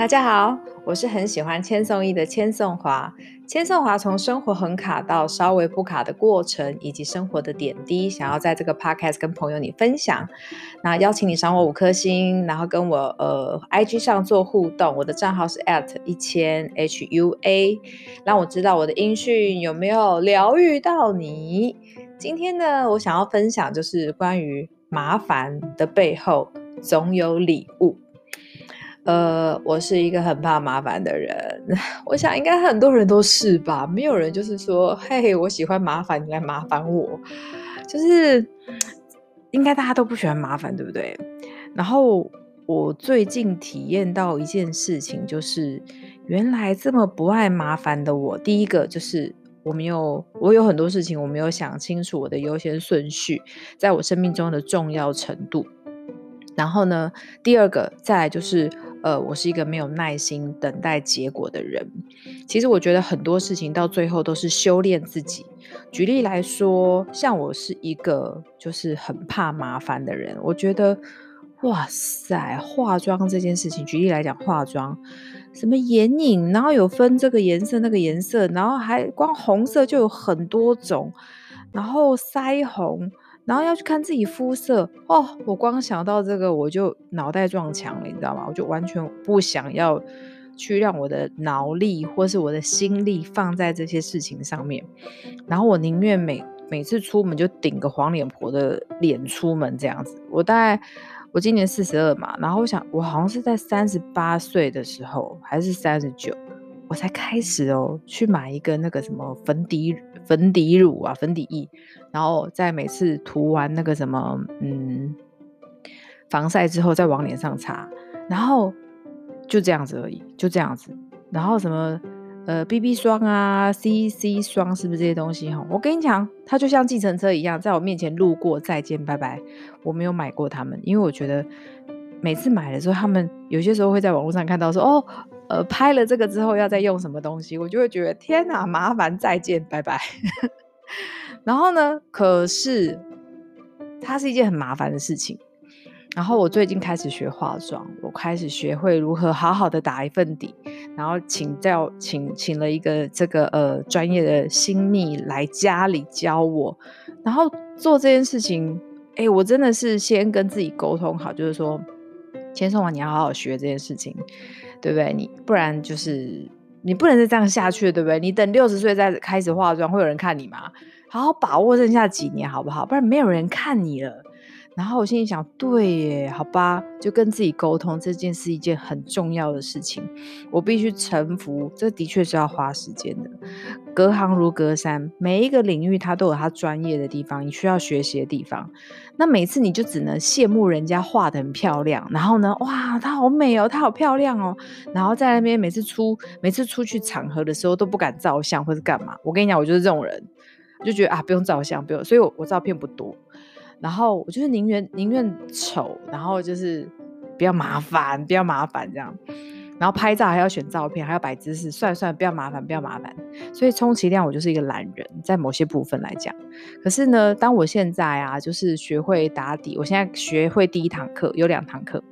大家好，我是很喜欢千颂伊的千颂华。千颂华从生活很卡到稍微不卡的过程，以及生活的点滴，想要在这个 podcast 跟朋友你分享。那邀请你赏我五颗星，然后跟我呃 IG 上做互动。我的账号是 at 一千 HUA，让我知道我的音讯有没有疗愈到你。今天呢，我想要分享就是关于麻烦的背后总有礼物。呃，我是一个很怕麻烦的人，我想应该很多人都是吧，没有人就是说，嘿，我喜欢麻烦，你来麻烦我，就是应该大家都不喜欢麻烦，对不对？然后我最近体验到一件事情，就是原来这么不爱麻烦的我，第一个就是我没有，我有很多事情我没有想清楚我的优先顺序，在我生命中的重要程度。然后呢，第二个再来就是。呃，我是一个没有耐心等待结果的人。其实我觉得很多事情到最后都是修炼自己。举例来说，像我是一个就是很怕麻烦的人。我觉得，哇塞，化妆这件事情，举例来讲，化妆什么眼影，然后有分这个颜色那个颜色，然后还光红色就有很多种，然后腮红。然后要去看自己肤色哦，我光想到这个我就脑袋撞墙了，你知道吗？我就完全不想要去让我的脑力或是我的心力放在这些事情上面。然后我宁愿每每次出门就顶个黄脸婆的脸出门这样子。我大概我今年四十二嘛，然后我想我好像是在三十八岁的时候还是三十九，我才开始哦去买一个那个什么粉底。粉底乳啊，粉底液，然后在每次涂完那个什么，嗯，防晒之后再往脸上擦，然后就这样子而已，就这样子。然后什么，呃，BB 霜啊，CC 霜，是不是这些东西？哈，我跟你讲，它就像计程车一样，在我面前路过，再见，拜拜。我没有买过它们，因为我觉得每次买的时候，他们有些时候会在网络上看到说，哦。呃，拍了这个之后要再用什么东西，我就会觉得天哪，麻烦，再见，拜拜。然后呢，可是它是一件很麻烦的事情。然后我最近开始学化妆，我开始学会如何好好的打一份底，然后请教请请了一个这个呃专业的新密来家里教我，然后做这件事情。哎，我真的是先跟自己沟通好，就是说，千颂华，你要好好学这件事情。对不对？你不然就是你不能再这样下去，对不对？你等六十岁再开始化妆，会有人看你吗？好好把握剩下几年，好不好？不然没有人看你了。然后我心里想，对耶，好吧，就跟自己沟通，这件是一件很重要的事情，我必须臣服，这的确是要花时间的。隔行如隔山，每一个领域它都有它专业的地方，你需要学习的地方。那每次你就只能羡慕人家画得很漂亮，然后呢，哇，她好美哦，她好漂亮哦，然后在那边每次出每次出去场合的时候都不敢照相或是干嘛。我跟你讲，我就是这种人，就觉得啊，不用照相，不用，所以我我照片不多。然后我就是宁愿宁愿丑，然后就是比较麻烦，比较麻烦这样。然后拍照还要选照片，还要摆姿势，算算了，不要麻烦，不要麻烦。所以充其量我就是一个懒人，在某些部分来讲。可是呢，当我现在啊，就是学会打底，我现在学会第一堂课，有两堂课，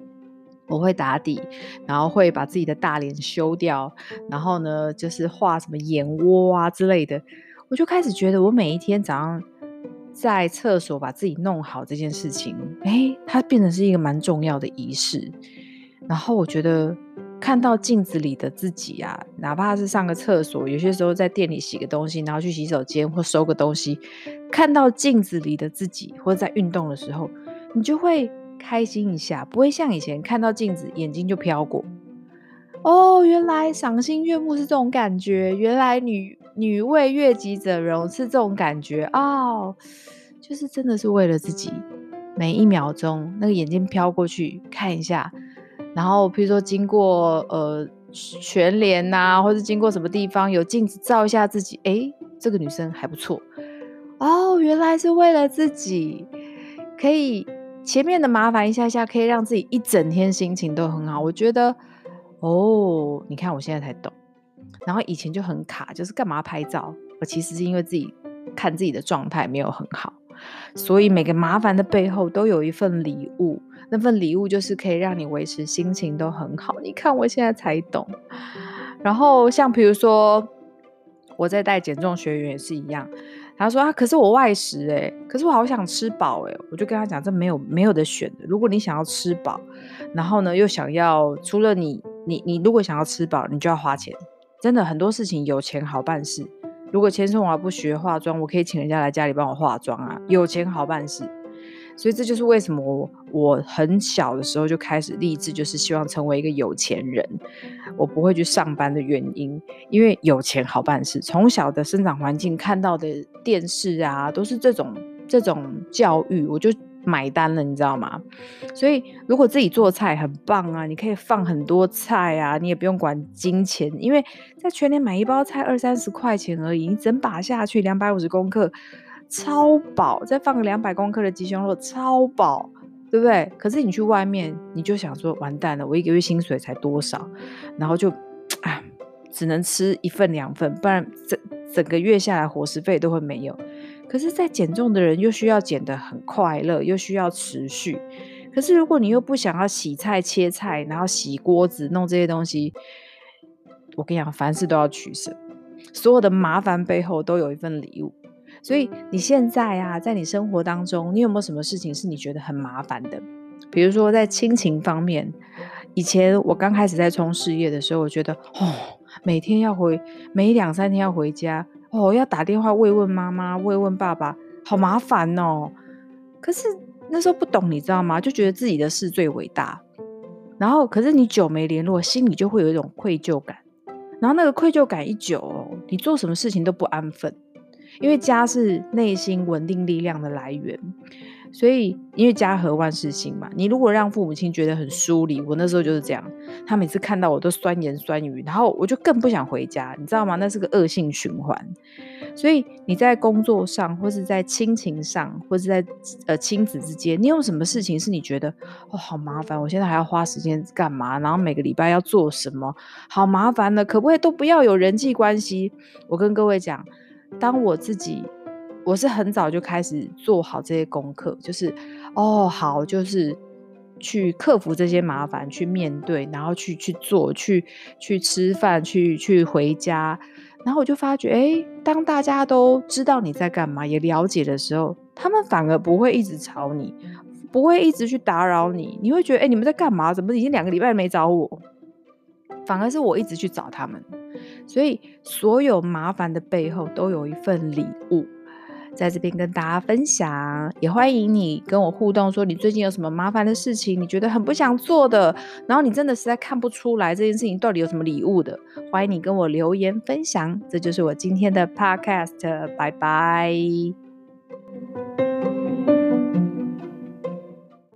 我会打底，然后会把自己的大脸修掉，然后呢，就是画什么眼窝啊之类的。我就开始觉得，我每一天早上。在厕所把自己弄好这件事情，诶，它变成是一个蛮重要的仪式。然后我觉得看到镜子里的自己啊，哪怕是上个厕所，有些时候在店里洗个东西，然后去洗手间或收个东西，看到镜子里的自己，或者在运动的时候，你就会开心一下，不会像以前看到镜子眼睛就飘过。哦，原来赏心悦目是这种感觉，原来女。女为悦己者容是这种感觉哦，就是真的是为了自己，每一秒钟那个眼睛飘过去看一下，然后譬如说经过呃全联呐，或者经过什么地方有镜子照一下自己，诶，这个女生还不错哦，原来是为了自己，可以前面的麻烦一下下，可以让自己一整天心情都很好。我觉得哦，你看我现在才懂。然后以前就很卡，就是干嘛拍照？我其实是因为自己看自己的状态没有很好，所以每个麻烦的背后都有一份礼物，那份礼物就是可以让你维持心情都很好。你看我现在才懂。然后像比如说我在带减重学员也是一样。他说啊，可是我外食诶、可是我好想吃饱诶、我就跟他讲，这没有没有得选的。如果你想要吃饱，然后呢又想要除了你你你如果想要吃饱，你就要花钱。真的很多事情有钱好办事。如果千颂华不学化妆，我可以请人家来家里帮我化妆啊，有钱好办事。所以这就是为什么我很小的时候就开始立志，就是希望成为一个有钱人。我不会去上班的原因，因为有钱好办事。从小的生长环境看到的电视啊，都是这种这种教育，我就买单了，你知道吗？所以如果自己做菜很棒啊，你可以放很多菜啊，你也不用管金钱，因为在全年买一包菜二三十块钱而已，你整把下去两百五十公克。超饱，再放个两百公克的鸡胸肉，超饱，对不对？可是你去外面，你就想说，完蛋了，我一个月薪水才多少，然后就，啊，只能吃一份两份，不然整整个月下来伙食费都会没有。可是，在减重的人又需要减得很快乐，又需要持续。可是，如果你又不想要洗菜、切菜，然后洗锅子、弄这些东西，我跟你讲，凡事都要取舍，所有的麻烦背后都有一份礼物。所以你现在啊，在你生活当中，你有没有什么事情是你觉得很麻烦的？比如说在亲情方面，以前我刚开始在冲事业的时候，我觉得哦，每天要回，每两三天要回家，哦，要打电话慰问妈妈、慰问爸爸，好麻烦哦。可是那时候不懂，你知道吗？就觉得自己的事最伟大。然后，可是你久没联络，心里就会有一种愧疚感。然后那个愧疚感一久，你做什么事情都不安分。因为家是内心稳定力量的来源，所以因为家和万事兴嘛。你如果让父母亲觉得很疏离，我那时候就是这样，他每次看到我都酸言酸语，然后我就更不想回家，你知道吗？那是个恶性循环。所以你在工作上，或是在亲情上，或是在呃亲子之间，你有什么事情是你觉得哦好麻烦？我现在还要花时间干嘛？然后每个礼拜要做什么？好麻烦的，可不可以都不要有人际关系？我跟各位讲。当我自己，我是很早就开始做好这些功课，就是哦，好，就是去克服这些麻烦，去面对，然后去去做，去去吃饭，去去回家，然后我就发觉，哎，当大家都知道你在干嘛，也了解的时候，他们反而不会一直吵你，不会一直去打扰你，你会觉得，哎，你们在干嘛？怎么已经两个礼拜没找我？反而是我一直去找他们。所以，所有麻烦的背后都有一份礼物，在这边跟大家分享。也欢迎你跟我互动，说你最近有什么麻烦的事情，你觉得很不想做的，然后你真的实在看不出来这件事情到底有什么礼物的，欢迎你跟我留言分享。这就是我今天的 podcast，拜拜。